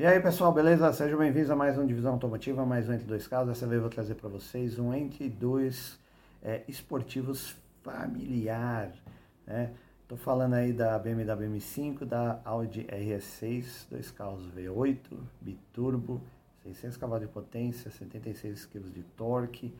E aí pessoal, beleza? Sejam bem-vindos a mais um Divisão Automotiva, mais um Entre Dois Carros. Dessa vez eu vou trazer para vocês um Entre Dois é, Esportivos Familiar. Né? Tô falando aí da BMW M5, da Audi RS6, dois carros V8, biturbo, 600 cavalos de potência, 76 kg de torque,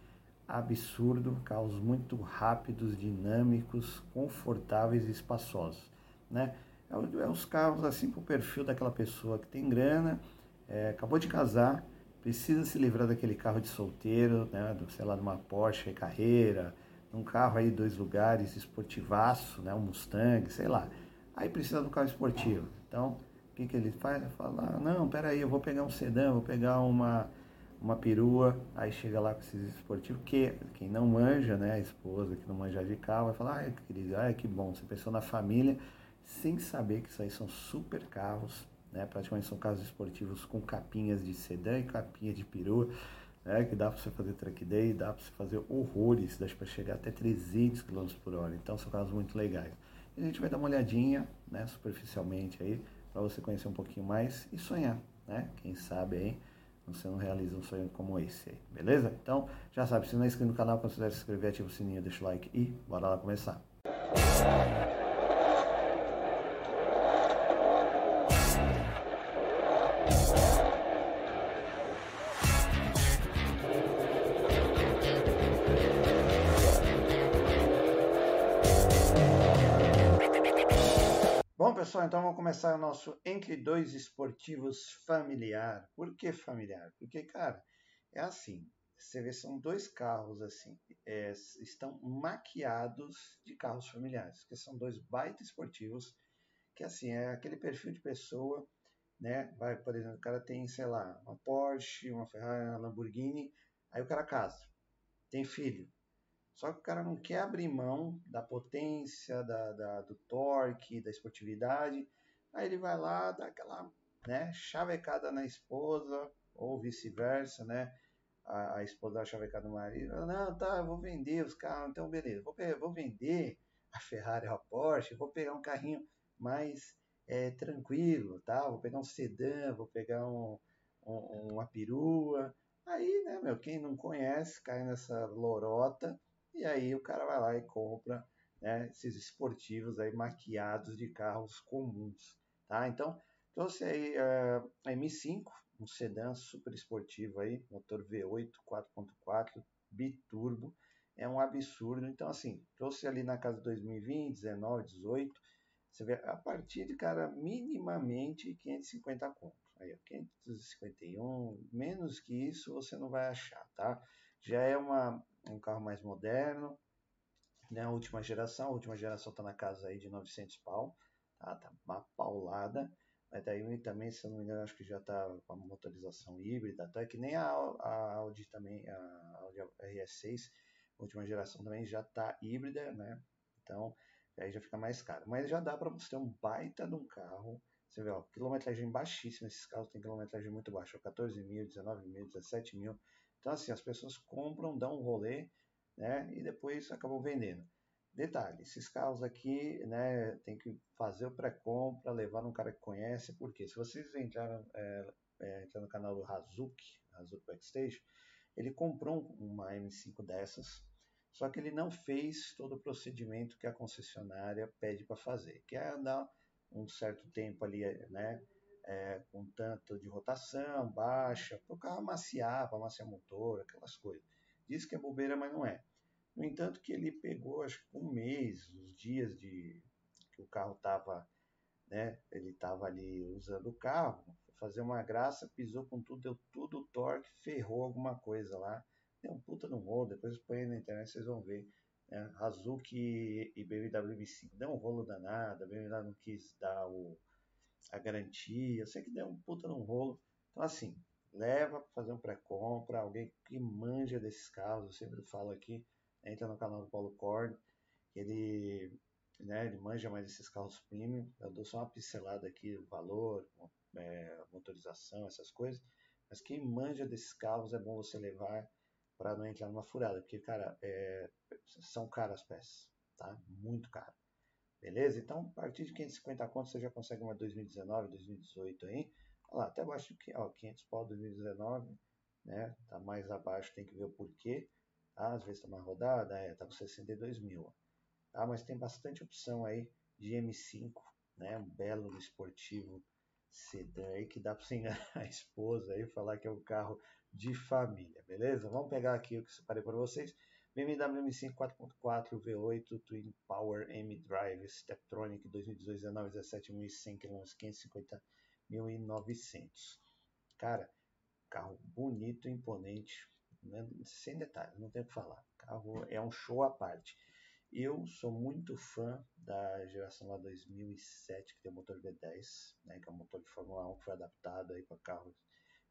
absurdo, carros muito rápidos, dinâmicos, confortáveis e espaçosos, né? É, é os carros assim para o perfil daquela pessoa que tem grana, é, acabou de casar, precisa se livrar daquele carro de solteiro, né? Do, sei lá, de uma Porsche Carreira, um carro aí dois lugares, esportivaço, né? Um Mustang, sei lá. Aí precisa do carro esportivo. Então, o que, que ele faz? Ele fala, não, peraí, eu vou pegar um sedã, vou pegar uma uma perua, aí chega lá com esses esportivos, que quem não manja, né, a esposa que não manja de carro, vai falar, ai, querido, ai, que bom, você pensou na família, sem saber que isso aí são super carros, né, praticamente são carros esportivos com capinhas de sedã e capinha de perua, né, que dá para você fazer track day, dá para você fazer horrores, dá para chegar até 300 km por hora, então são carros muito legais. E a gente vai dar uma olhadinha, né, superficialmente aí, para você conhecer um pouquinho mais e sonhar, né, quem sabe aí, você não realiza um sonho como esse aí, beleza? Então, já sabe, se não é inscrito no canal, considere se inscrever, ativa o sininho, deixa o like e bora lá começar. Bom, pessoal, então vamos começar o nosso Entre Dois Esportivos familiar. Por que familiar? Porque, cara, é assim, você vê, são dois carros, assim, é, estão maquiados de carros familiares, que são dois baita esportivos, que, assim, é aquele perfil de pessoa, né, vai, por exemplo, o cara tem, sei lá, uma Porsche, uma Ferrari, uma Lamborghini, aí o cara casa, tem filho, só que o cara não quer abrir mão da potência, da, da, do torque, da esportividade. Aí ele vai lá, dá aquela né, chavecada na esposa, ou vice-versa, né? A, a, esposa dá chavecada no marido. Não, tá, vou vender os carros, então beleza. Vou, vou vender a Ferrari ou a Porsche, vou pegar um carrinho mais é, tranquilo, tá? Vou pegar um sedã, vou pegar um, um, uma perua. Aí, né, meu, quem não conhece cai nessa lorota e aí o cara vai lá e compra né, esses esportivos aí maquiados de carros comuns, tá? Então, trouxe aí uh, a M5, um sedã super esportivo aí, motor V8 4.4, biturbo, é um absurdo. Então, assim, trouxe ali na casa de 2020, 19, 18, você vê a partir de, cara, minimamente 550 conto. Aí, ó, 551, menos que isso você não vai achar, tá? Já é uma, um carro mais moderno, né? A última geração, a última geração está na casa aí de 900 pau, tá? Tá uma paulada. Mas daí também, se eu não me engano, acho que já está com a motorização híbrida, até que nem a, a Audi também, a Audi RS6, última geração também já está híbrida, né? Então, aí já fica mais caro. Mas já dá para você ter um baita de um carro. Você vê, ó, quilometragem baixíssima, esses carros têm quilometragem muito baixa, 14 mil, 19 mil, 17 mil. Então, assim, as pessoas compram, dão um rolê, né? E depois acabam vendendo. Detalhe, esses carros aqui, né, tem que fazer o pré-compra, levar um cara que conhece, porque se vocês entraram, é, é, no canal do Hazuki, Hazuki Backstage, ele comprou uma M5 dessas, só que ele não fez todo o procedimento que a concessionária pede para fazer, que é andar um certo tempo ali, né, é, com tanto de rotação, baixa, para o carro amaciar, para amaciar motor, aquelas coisas. Diz que é bobeira, mas não é. No entanto, que ele pegou, acho que um mês, os dias de que o carro estava, né, ele estava ali usando o carro, fazer uma graça, pisou com tudo, deu tudo torque, ferrou alguma coisa lá, deu um puta no rolo, depois põe na internet, vocês vão ver. Né? Hazuki e BMW M5 deu um rolo danado, a BMW não quis dar o, a garantia, eu sei que deu um puta no rolo. Então, assim, leva para fazer um pré-compra, alguém que manja desses carros, eu sempre falo aqui, entra no canal do Paulo Cord, ele, né, ele manja mais esses carros premium, eu dou só uma pincelada aqui, o valor, é, motorização, essas coisas, mas quem manja desses carros é bom você levar para não entrar numa furada, porque, cara, é, são caras as peças, tá? Muito caro. Beleza? Então, a partir de 550 contos você já consegue uma 2019, 2018 aí. Olha lá, até abaixo que, ó, 500 pau 2019, né? Tá mais abaixo, tem que ver o porquê. Tá? Às vezes tá mais rodada, é, tá com 62 mil. Tá? Mas tem bastante opção aí de M5, né? Um belo esportivo sedã aí que dá para você enganar a esposa aí falar que é um carro de família, beleza? Vamos pegar aqui o que separei para vocês. BMW M5 4.4 V8 Twin Power M Drive Steptronic 2018 19 17.100 km 550.900 cara carro bonito imponente né? sem detalhes não tem o que falar carro é um show à parte eu sou muito fã da geração lá 2007 que tem o motor V10 né? que é um motor de Fórmula 1 que foi adaptado aí para carro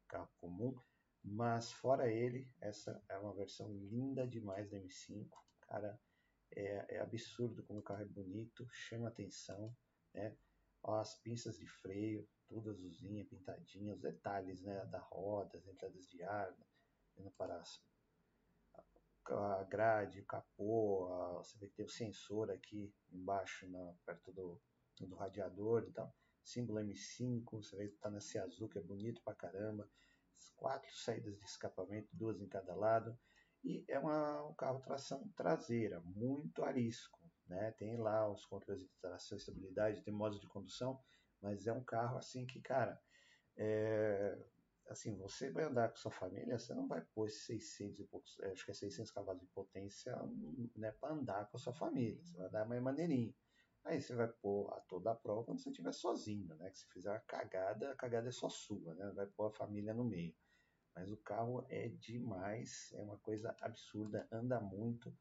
carro comum mas fora ele, essa é uma versão linda demais da M5. Cara, é, é absurdo como o carro é bonito, chama atenção, né? As pinças de freio, tudo azulzinha, pintadinha, os detalhes né, da roda, as entradas de ar, indo para a grade, o capô, a, você vê que tem o sensor aqui embaixo, na, perto do, do radiador e tal. Símbolo M5, você vê que tá nesse azul que é bonito pra caramba quatro saídas de escapamento, duas em cada lado, e é uma, um carro tração traseira, muito arisco, né? Tem lá os controles de tração estabilidade, tem modos de condução, mas é um carro assim que, cara, é, assim, você vai andar com sua família, você não vai pôr 600 e poucos, é, acho que é 600 cavalos de potência, né, para andar com a sua família, você vai dar mais maneirinho. Aí você vai pôr a toda a prova quando você estiver sozinho, né? Que se fizer uma cagada, a cagada é só sua, né? Vai pôr a família no meio. Mas o carro é demais, é uma coisa absurda, anda muito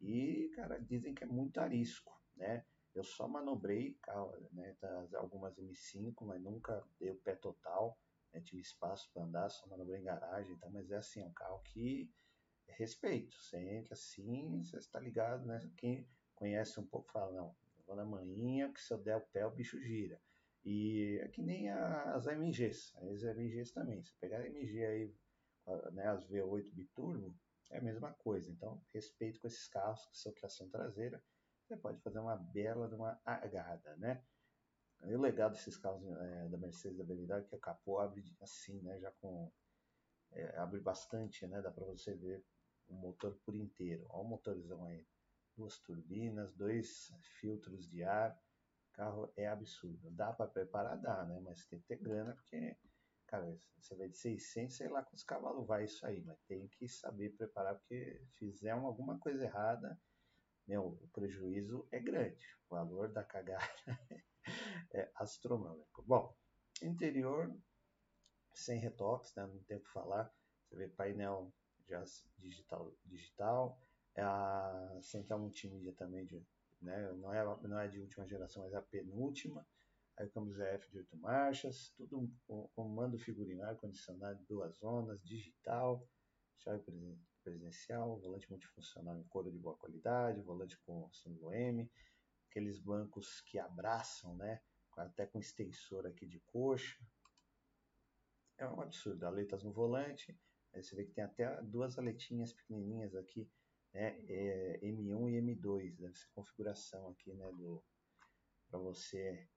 e, cara, dizem que é muito arisco, né? Eu só manobrei carro, né, algumas M5, mas nunca dei o pé total, né, tive espaço para andar, só manobrei em garagem, então, mas é assim, é um carro que respeito, você entra assim, você está ligado, né? Quem conhece um pouco fala, não, na manhinha, que se eu der o pé, o bicho gira. E é que nem as AMGs, as AMGs também. Se pegar a AMG aí, né, as V8 biturbo, é a mesma coisa. Então, respeito com esses carros que são tração traseira, você pode fazer uma bela de uma agarrada, né? E o legal desses carros é, da Mercedes da BMW é que o capô abre assim, né? Já com é, abre bastante, né? Dá para você ver o motor por inteiro. Olha o motorzão aí duas turbinas, dois filtros de ar. Carro é absurdo. Dá para preparar? Dá, né? Mas tem que ter grana, porque, cara, você vai de 600, sei lá quantos cavalos vai isso aí, mas tem que saber preparar, porque fizer alguma coisa errada, meu, o prejuízo é grande. O valor da cagada é astronômico. Bom, interior sem retoques, né? não tem o que falar. Você vê painel já digital, digital a central multimídia também, de, né, não, é, não é de última geração, mas é a penúltima. Aí o câmbio ZF de 8 marchas, tudo com comando figurino, ar-condicionado, duas zonas, digital, chave presidencial, volante multifuncional em couro de boa qualidade, volante com símbolo M, aqueles bancos que abraçam, né, até com extensor aqui de coxa. É um absurdo, aletas no volante, aí você vê que tem até duas aletinhas pequenininhas aqui né, é M1 e M2, deve ser configuração aqui, né, para você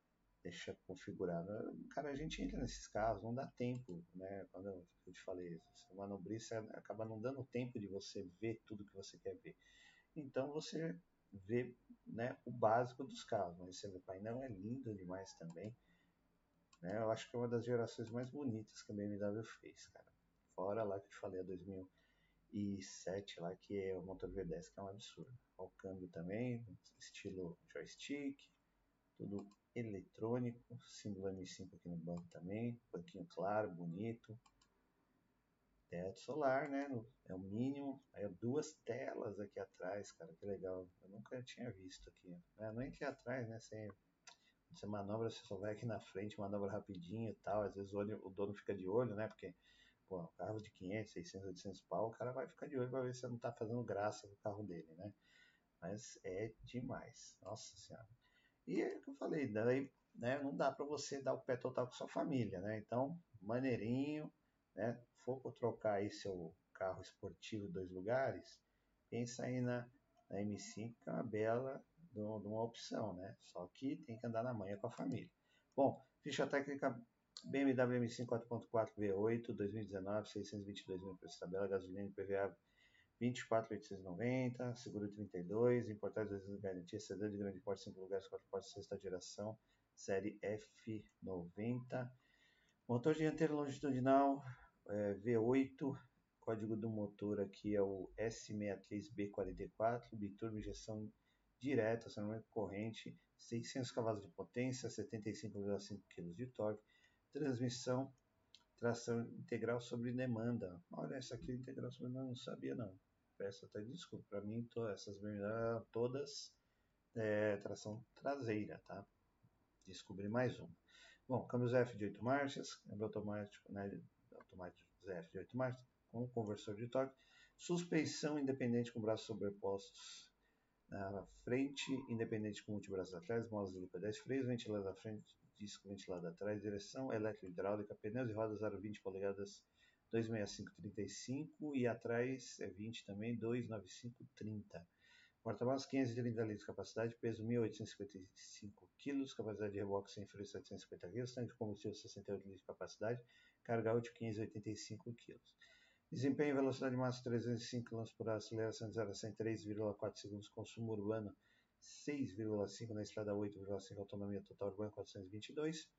deixar configurado. Cara, a gente entra nesses carros, não dá tempo, né, quando eu te falei, você manobrir, você acaba não dando tempo de você ver tudo que você quer ver. Então você vê, né, o básico dos carros, mas vê, o painel é lindo demais também, né, eu acho que é uma das gerações mais bonitas que a BMW fez, cara. Fora lá que eu te falei, a 2000 e 7 lá, que é o motor V10, que é um absurdo. O câmbio também, estilo joystick, tudo eletrônico, símbolo M5 aqui no banco também, banquinho claro, bonito. Teto solar, né? É o mínimo. Aí duas telas aqui atrás, cara, que legal. Eu nunca tinha visto aqui. Né? Não é aqui atrás, né? Você, você manobra, você só vai aqui na frente, manobra rapidinho e tal. Às vezes o, olho, o dono fica de olho, né? Porque pô, carro de 500, 600, 800 pau, o cara vai ficar de olho para ver se não tá fazendo graça no carro dele, né? Mas é demais, nossa senhora. E é o que eu falei, daí, né, não dá para você dar o pé total com sua família, né? Então, maneirinho, né? For trocar aí seu carro esportivo dois lugares, pensa aí na, na M5, que é uma bela de uma opção, né? Só que tem que andar na manhã com a família. Bom, ficha técnica BMW M5 4.4 V8 2019, 622 mil preço tabela, gasolina PVA 24.890, seguro 32, importado de garantia, sedã de grande porte, 5 lugares, 4 portas, sexta geração, série F90. Motor dianteiro longitudinal é, V8, código do motor aqui é o S63B44, biturbo injeção direta, acionamento corrente, 600 cavalos de potência, 75,5 kg de torque, transmissão, tração integral sobre demanda. Olha, essa aqui é integral sobre demanda, não sabia não. Peço até desculpa, para mim essas eram todas é, tração traseira, tá? Descobri mais uma. Bom, câmbios F de 8 marchas, câmbio automático, né, automático F de 8 marchas, com conversor de torque, suspensão independente com braços sobrepostos na frente, independente com multibraços atrás, molas de liquidez, freios, ventilador à frente, disco ventilado atrás, direção eletro-hidráulica, pneus e rodas aro 20 polegadas 265-35 e atrás é 20 também, 295-30. Porta-malas 530 litros de capacidade, peso 1.855 kg, capacidade de reboque sem freio 750 kg, tanque de combustível 68 litros de capacidade, carga útil 585 kg. Desempenho velocidade máxima 305 km por hora, aceleração de 0 a 100 3,4 segundos, consumo urbano 6,5 na estrada 8,5 autonomia total urbana 422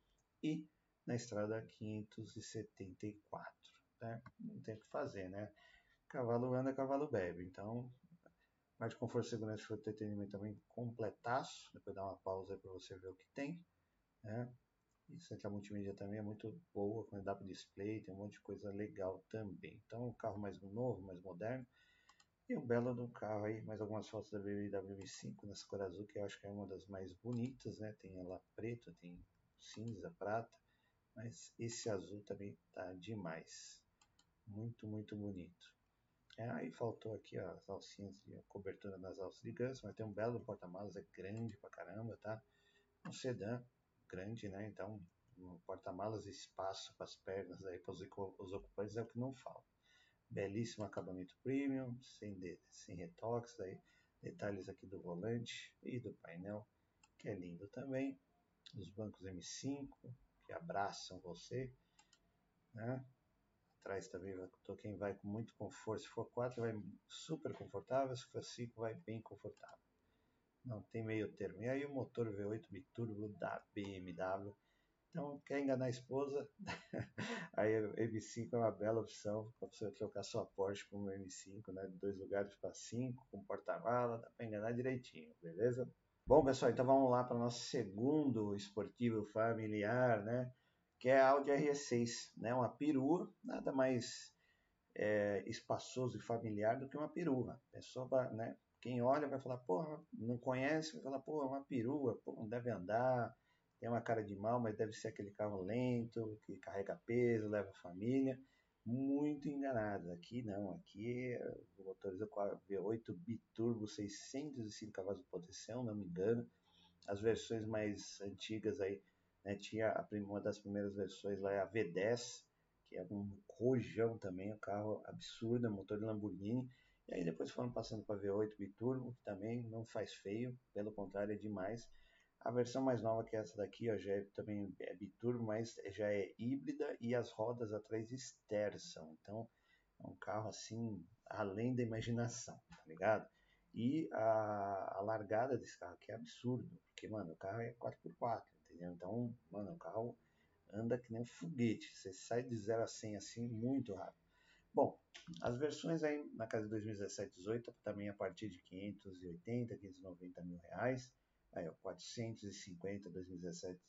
e na estrada 574. Né? Não tem o que fazer, né? Cavalo anda, cavalo bebe. Então, mais de conforto, segurança e entretenimento também completaço. Depois dá uma pausa para você ver o que tem. Né? E central multimídia também é muito boa, com para display, tem um monte de coisa legal também. Então, um carro mais novo, mais moderno. E um belo do carro aí, mais algumas fotos da BMW M5 nessa cor azul, que eu acho que é uma das mais bonitas, né? Tem ela preta, tem cinza, prata, mas esse azul também tá demais. Muito, muito bonito. É, aí faltou aqui ó, as alcinhas, a cobertura das alças de ganso, mas tem um belo porta-malas, é grande pra caramba, tá? Um sedã grande, né? Então, um porta-malas, espaço para as pernas aí para os ocupantes é o que não falta belíssimo acabamento premium, sem, de, sem retoques, aí, detalhes aqui do volante e do painel, que é lindo também. Os bancos M5, que abraçam você, né? Atrás também, quem vai com muito conforto, se for 4 vai super confortável, se for 5 vai bem confortável. Não tem meio termo. E aí o motor V8 biturbo da BMW, então, quer enganar a esposa? Aí o M5 é uma bela opção para você trocar sua Porsche por um M5, né? De dois lugares para cinco, com porta-mala, dá para enganar direitinho, beleza? Bom, pessoal, então vamos lá para o nosso segundo esportivo familiar, né? Que é a Audi RS6, né? Uma perua, nada mais é, espaçoso e familiar do que uma perua. A pessoa, né? Quem olha vai falar, porra, não conhece, vai falar, porra, uma perua, pô, não deve andar, tem uma cara de mal, mas deve ser aquele carro lento, que carrega peso, leva família. Muito enganado. Aqui não, aqui é o motorizado com a V8 biturbo, 605 cavalos de potência, não me engano. As versões mais antigas aí, né, tinha a, uma das primeiras versões lá, é a V10, que é um rojão também, um carro absurdo, motor de Lamborghini. E aí depois foram passando para V8 biturbo, que também não faz feio, pelo contrário é demais. A versão mais nova que é essa daqui, ó, já é também é biturbo, mas já é híbrida e as rodas atrás esterçam. Então, é um carro assim, além da imaginação, tá ligado? E a, a largada desse carro aqui é absurdo, porque, mano, o carro é 4x4, entendeu? Então, mano, o carro anda que nem um foguete. Você sai de 0 a 100 assim muito rápido. Bom, as versões aí na casa de 2017 18 também a partir de 580, 590 mil reais. Aí, ó, 450, 2017,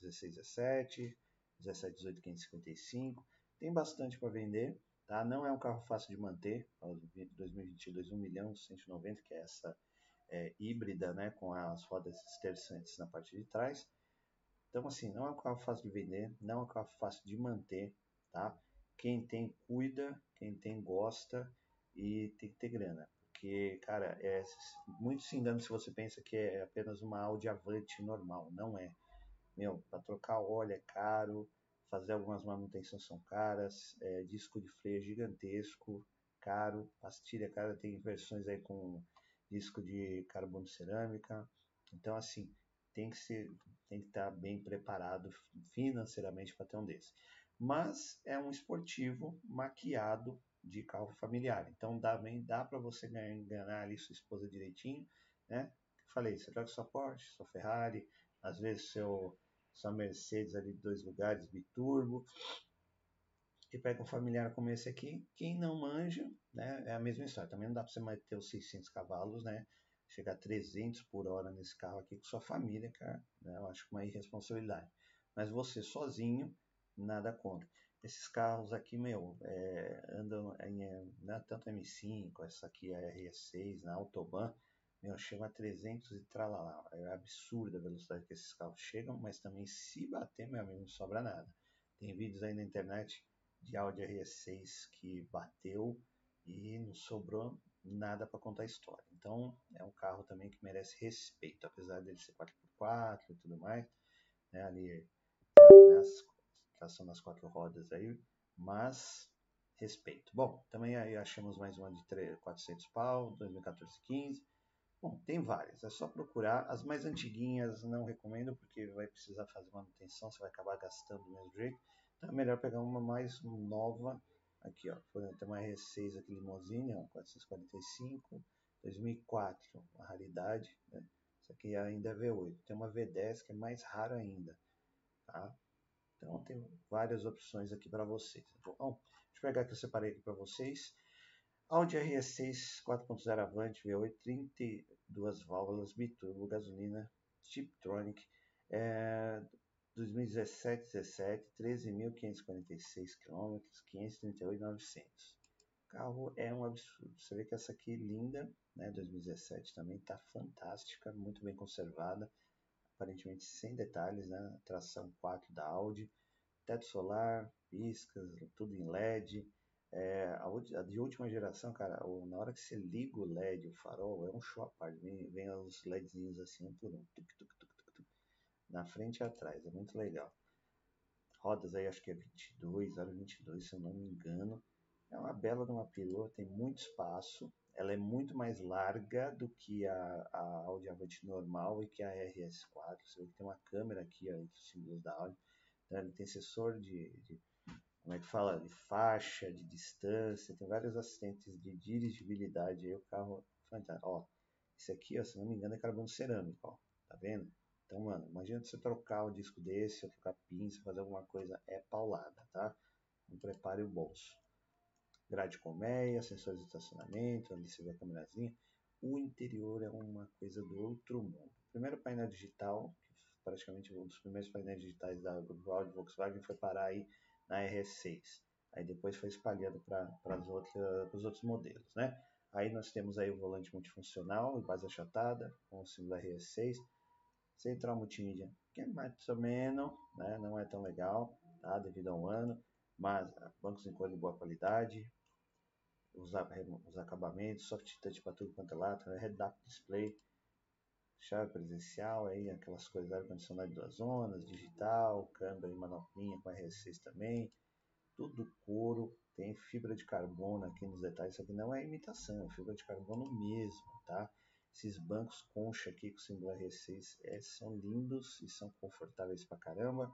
16, 17, 17, 18, 555. Tem bastante para vender, tá? Não é um carro fácil de manter. 2022, 1 milhão 190, que é essa é, híbrida, né? Com as rodas esterçantes na parte de trás. Então, assim, não é um carro fácil de vender, não é um carro fácil de manter, tá? Quem tem, cuida, quem tem, gosta e tem que ter grana. Porque, cara, é muito se engano se você pensa que é apenas uma Audi Avante normal. Não é. Meu, para trocar óleo é caro, fazer algumas manutenções são caras, é, disco de freio é gigantesco, caro, pastilha cara, tem versões aí com disco de carbono cerâmica. Então, assim, tem que ser tem que estar bem preparado financeiramente para ter um desse. Mas é um esportivo maquiado de carro familiar. Então dá dá para você enganar ali sua esposa direitinho, né? Falei, você troca sua Porsche, sua Ferrari, às vezes seu sua Mercedes ali de dois lugares, biturbo, e pega um familiar como esse aqui. Quem não manja, né, é a mesma história. Também não dá para você manter os 600 cavalos, né? Chegar a 300 por hora nesse carro aqui com sua família, cara, né, eu acho uma irresponsabilidade. Mas você sozinho, nada contra. Esses carros aqui, meu, é, andam em né, tanto M5, essa aqui a RS6, na Autobahn, meu, chega a 300 e tralalá. É absurda a velocidade que esses carros chegam, mas também se bater, meu amigo, não sobra nada. Tem vídeos aí na internet de Audi RS6 que bateu e não sobrou nada para contar a história. Então é um carro também que merece respeito, apesar dele ser 4x4 e tudo mais, né, ali nas, tração nas quatro rodas aí, mas respeito. Bom, também aí achamos mais uma de 3, 400 pau, 2014-15. Bom, tem várias, é só procurar. As mais antiguinhas não recomendo porque vai precisar fazer manutenção, você vai acabar gastando do mesmo jeito. Então é melhor pegar uma mais nova. Aqui, ó. Tem uma R6 aqui, limousine, ó, 445. 2004, uma raridade. Né? Isso aqui ainda é V8. Tem uma V10 que é mais raro ainda. Tá? Então tem várias opções aqui para vocês. Bom, deixa eu pegar aqui, eu separei aqui para vocês. Audi RS6 4.0 Avante V8, 32 válvulas, biturbo, gasolina, Tiptronic, é, 2017, 17, 13.546 km, 538.900. O carro é um absurdo. Você vê que essa aqui linda, né, 2017 também, está fantástica, muito bem conservada, aparentemente sem detalhes, né, tração 4 da Audi, teto solar, piscas, tudo em LED. É, a, a, de última geração, cara, na hora que você liga o LED, o farol, é um show à parte. Vem, vem os LEDzinhos assim, um por um. Tuc, tuc, tuc, na frente e atrás, é muito legal. Rodas aí acho que é 22, aro 22, se eu não me engano. É uma bela de uma perua, tem muito espaço. Ela é muito mais larga do que a, a Audi Avant normal e que a RS4. Você vê que tem uma câmera aqui, ó, os símbolos da Audi. Então, ele tem sensor de, de, como é que fala, de faixa, de distância, tem vários assistentes de dirigibilidade. Aí o carro, fantástico. Ó, esse aqui, ó, se não me engano, é carbono cerâmico, ó, tá vendo? Então, mano, imagina você trocar o disco desse, ou trocar pinça, fazer alguma coisa, é paulada, tá? Não prepare o bolso. Grade colmeia, sensores de estacionamento, ali você vê a câmerazinha. O interior é uma coisa do outro mundo. primeiro painel digital, praticamente um dos primeiros painéis digitais da Audi Volkswagen foi parar aí na RS6. Aí depois foi espalhado para os outros modelos, né? Aí nós temos aí o volante multifuncional e base achatada, com o símbolo RS6 Central Multimídia, que é mais ou menos, né, não é tão legal, tá, devido ao ano, mas ah, bancos em cor de boa qualidade, os, os acabamentos, soft touch para tudo quanto é lado, né, head-up display, chave presencial, aí aquelas coisas ar-condicionado duas zonas, digital, câmera e manoplinha com RS6 também, tudo couro, tem fibra de carbono aqui nos detalhes, isso aqui não é imitação, é fibra de carbono mesmo, tá? Esses bancos concha aqui com o símbolo R6 é, são lindos e são confortáveis pra caramba.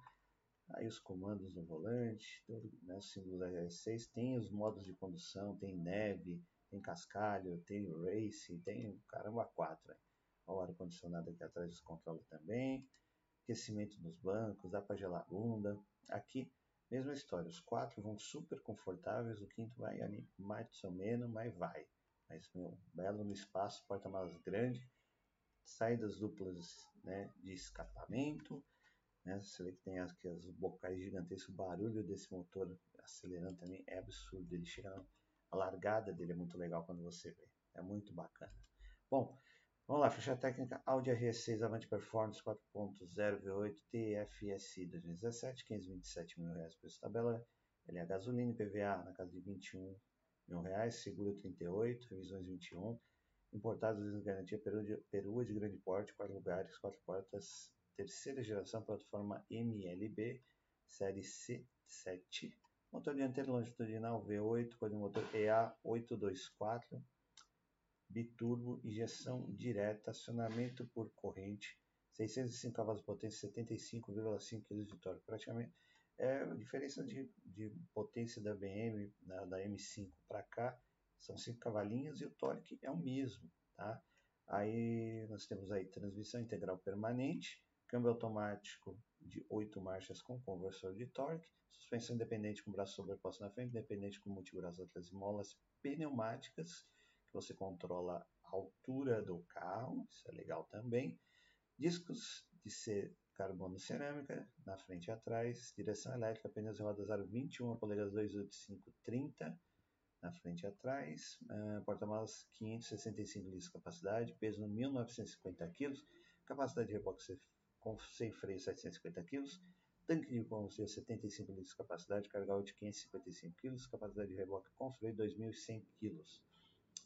Aí os comandos no volante, todo, né, o símbolo R6 tem os modos de condução, tem neve, tem cascalho, tem race, tem caramba quatro. Olha o ar-condicionado aqui atrás dos controles também. Aquecimento nos bancos, dá para gelar bunda. Aqui, mesma história, os quatro vão super confortáveis, o quinto vai ali mais ou menos, mas vai. Mas, meu, belo no espaço, porta-malas grande, saídas duplas né, de escapamento, né, você vê que tem aqui as bocais gigantescas, o barulho desse motor acelerando também é absurdo, ele chega, a largada dele é muito legal quando você vê, é muito bacana. Bom, vamos lá, ficha técnica Audi RS6 Avante Performance 4.0 V8 TFSI 2017, 527 mil reais essa tabela, ele é gasolina PVA na casa de 21 mil reais, seguro 38, revisões 21, importados garantia perua de grande porte, quatro lugares, quatro portas, terceira geração, plataforma MLB, série C7, motor dianteiro longitudinal V8, código motor EA824, biturbo, injeção direta, acionamento por corrente, 605 cavalos de potência, 75,5 kg de torque. Praticamente é a diferença de, de potência da BM, da, da M5 para cá, são 5 cavalinhos e o torque é o mesmo, tá? Aí nós temos aí transmissão integral permanente, câmbio automático de 8 marchas com conversor de torque, suspensão independente com braço sobreposto na frente, independente com multibraço atrás e molas pneumáticas, que você controla a altura do carro, isso é legal também. Discos de ser carbono cerâmica, na frente e atrás, direção elétrica, pneus rodas aro 21 polegadas 285 30 na frente e atrás, uh, porta-malas 565 litros de capacidade, peso 1950 kg, capacidade de reboque com, sem freio 750 kg, tanque de combustível 75 litros de capacidade, carga útil 555 kg, capacidade de reboque com freio 2100 kg.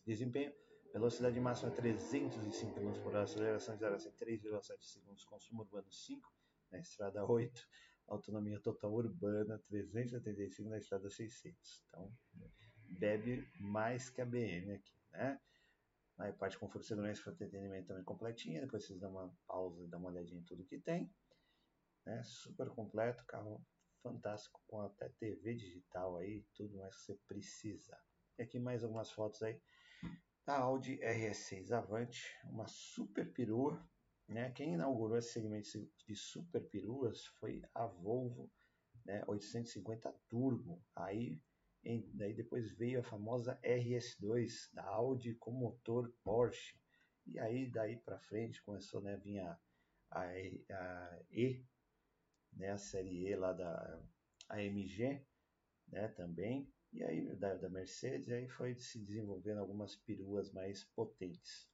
Desempenho, velocidade máxima 305 km por hora, aceleração de 0 a 3,7 segundos, consumo urbano 5, na estrada 8, autonomia total urbana 375 na estrada 600. Então, bebe mais que a BM aqui, né? Aí parte de conforto, segurança e entretenimento também completinha. Depois vocês dão uma pausa e dão uma olhadinha em tudo que tem. Né? Super completo, carro fantástico com até TV digital aí, tudo mais que você precisa. E aqui mais algumas fotos aí da Audi RS6 Avante, uma super perua. Né? Quem inaugurou esse segmento de super peruas foi a Volvo né? 850 Turbo. Aí daí depois veio a famosa RS2 da Audi com motor Porsche. E aí daí para frente começou né, a vir a, a, a, E, né, a série E lá da AMG, né, também. E aí da, da Mercedes, aí foi se desenvolvendo algumas peruas mais potentes.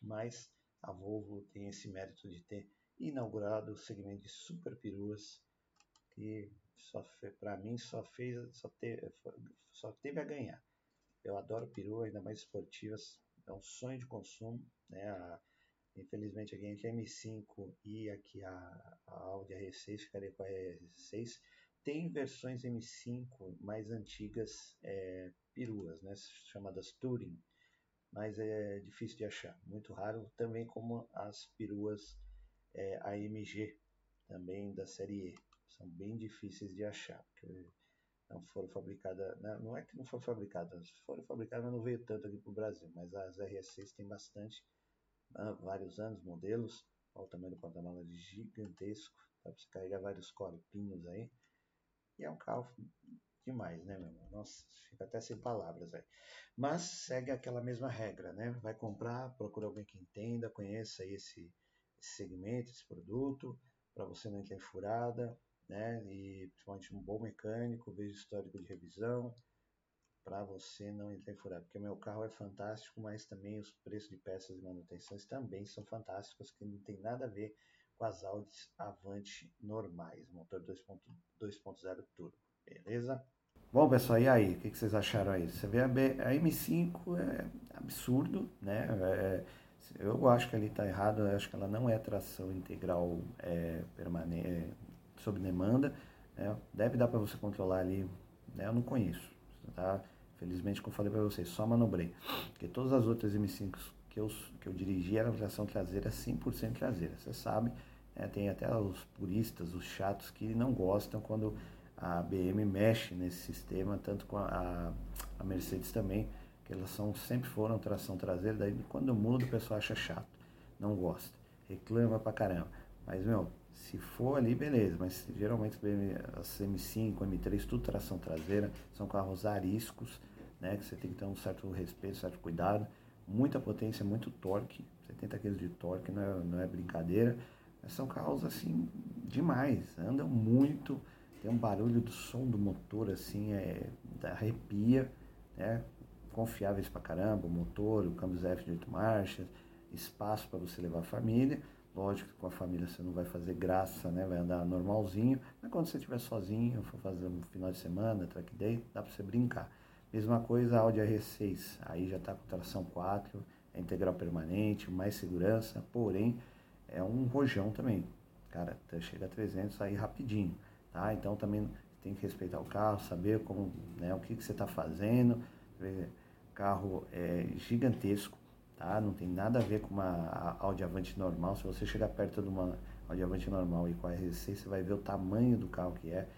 Mas a Volvo tem esse mérito de ter inaugurado o segmento de super peruas que só para mim só fez só teve, só teve a ganhar. Eu adoro perua, ainda mais esportivas, é um sonho de consumo, né? A, infelizmente aqui entre a M5 e aqui a, a Audi R6 ficaria com a R6. Tem versões M5 mais antigas é, peruas, né? Chamadas Touring, mas é difícil de achar, muito raro, também como as peruas é, AMG, também da série E são bem difíceis de achar, porque não foram fabricadas, né, não é que não foram fabricadas, foram fabricadas, mas não veio tanto aqui para o Brasil, mas as RS6 tem bastante, há vários anos, modelos, olha o tamanho do porta-malas gigantesco, dá para você carregar vários corpinhos aí, e é um carro demais, né, meu irmão? Nossa, fica até sem palavras aí. Mas segue aquela mesma regra, né? Vai comprar, procura alguém que entenda, conheça esse, esse segmento, esse produto, para você não em furada, né? E principalmente um bom mecânico, veja histórico de revisão, para você não entrar em furado. Porque o meu carro é fantástico, mas também os preços de peças e manutenções também são fantásticos, que não tem nada a ver com as Audis Avante normais, motor 2.0 turbo, beleza? Bom, pessoal, e aí? O que vocês acharam aí? Você vê a, B, a M5 é absurdo, né? É, eu acho que ali está errado, eu acho que ela não é tração integral é, permanente, é, sob demanda. Né? Deve dar para você controlar ali, né? eu não conheço. Tá? Felizmente, como falei para vocês, só manobrei. Porque todas as outras M5 que eu, que eu dirigi eram tração traseira 100% traseira. Você sabe, né? tem até os puristas, os chatos que não gostam quando a BM mexe nesse sistema, tanto com a, a Mercedes também, que elas são, sempre foram tração traseira, daí quando muda o pessoal acha chato, não gosta, reclama pra caramba. Mas, meu, se for ali, beleza, mas geralmente as M5, M3, tudo tração traseira, são carros ariscos, né, que você tem que ter um certo respeito, certo cuidado, muita potência, muito torque, 70 kg de torque, não é, não é brincadeira, mas são carros assim, demais, andam muito, tem um barulho do som do motor assim, é, arrepia, né, confiáveis pra caramba, o motor, o câmbio ZF de 8 marchas, espaço para você levar a família, Lógico que com a família você não vai fazer graça, né? Vai andar normalzinho. Mas quando você estiver sozinho, for fazer um final de semana, track day, dá para você brincar. Mesma coisa a Audi R6. Aí já está com tração 4, é integral permanente, mais segurança, porém é um rojão também. Cara, chega a 300 aí rapidinho, tá? Então também tem que respeitar o carro, saber como, né, o que, que você está fazendo. Carro é gigantesco, tá? Não tem nada a ver com uma Audi normal. Se você chegar perto de uma Audi normal e com a RC, você vai ver o tamanho do carro que é.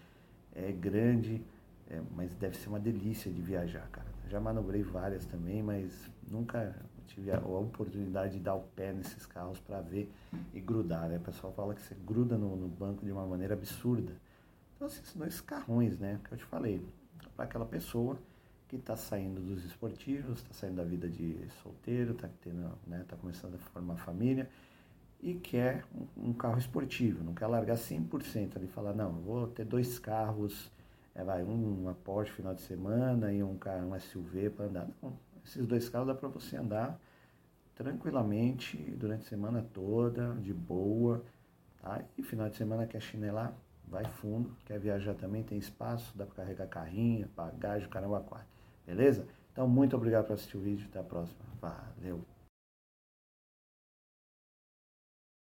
É grande, é, mas deve ser uma delícia de viajar, cara. Já manobrei várias também, mas nunca tive a, a oportunidade de dar o pé nesses carros para ver e grudar, né? O pessoal fala que você gruda no, no banco de uma maneira absurda. Então, assim, são dois carrões, né? Que eu te falei, para aquela pessoa que está saindo dos esportivos, está saindo da vida de solteiro, está né, tá começando a formar família e quer um, carro esportivo, não quer largar 100% ali, falar, não, vou ter dois carros, é, vai, um, uma Porsche final de semana e um, carro, um SUV para andar. Não, esses dois carros dá para você andar tranquilamente durante a semana toda, de boa, tá? E final de semana quer chinelar, vai fundo, quer viajar também, tem espaço, dá para carregar carrinho, bagagem, caramba quatro. Beleza? Então, muito obrigado por assistir o vídeo. Até a próxima. Valeu!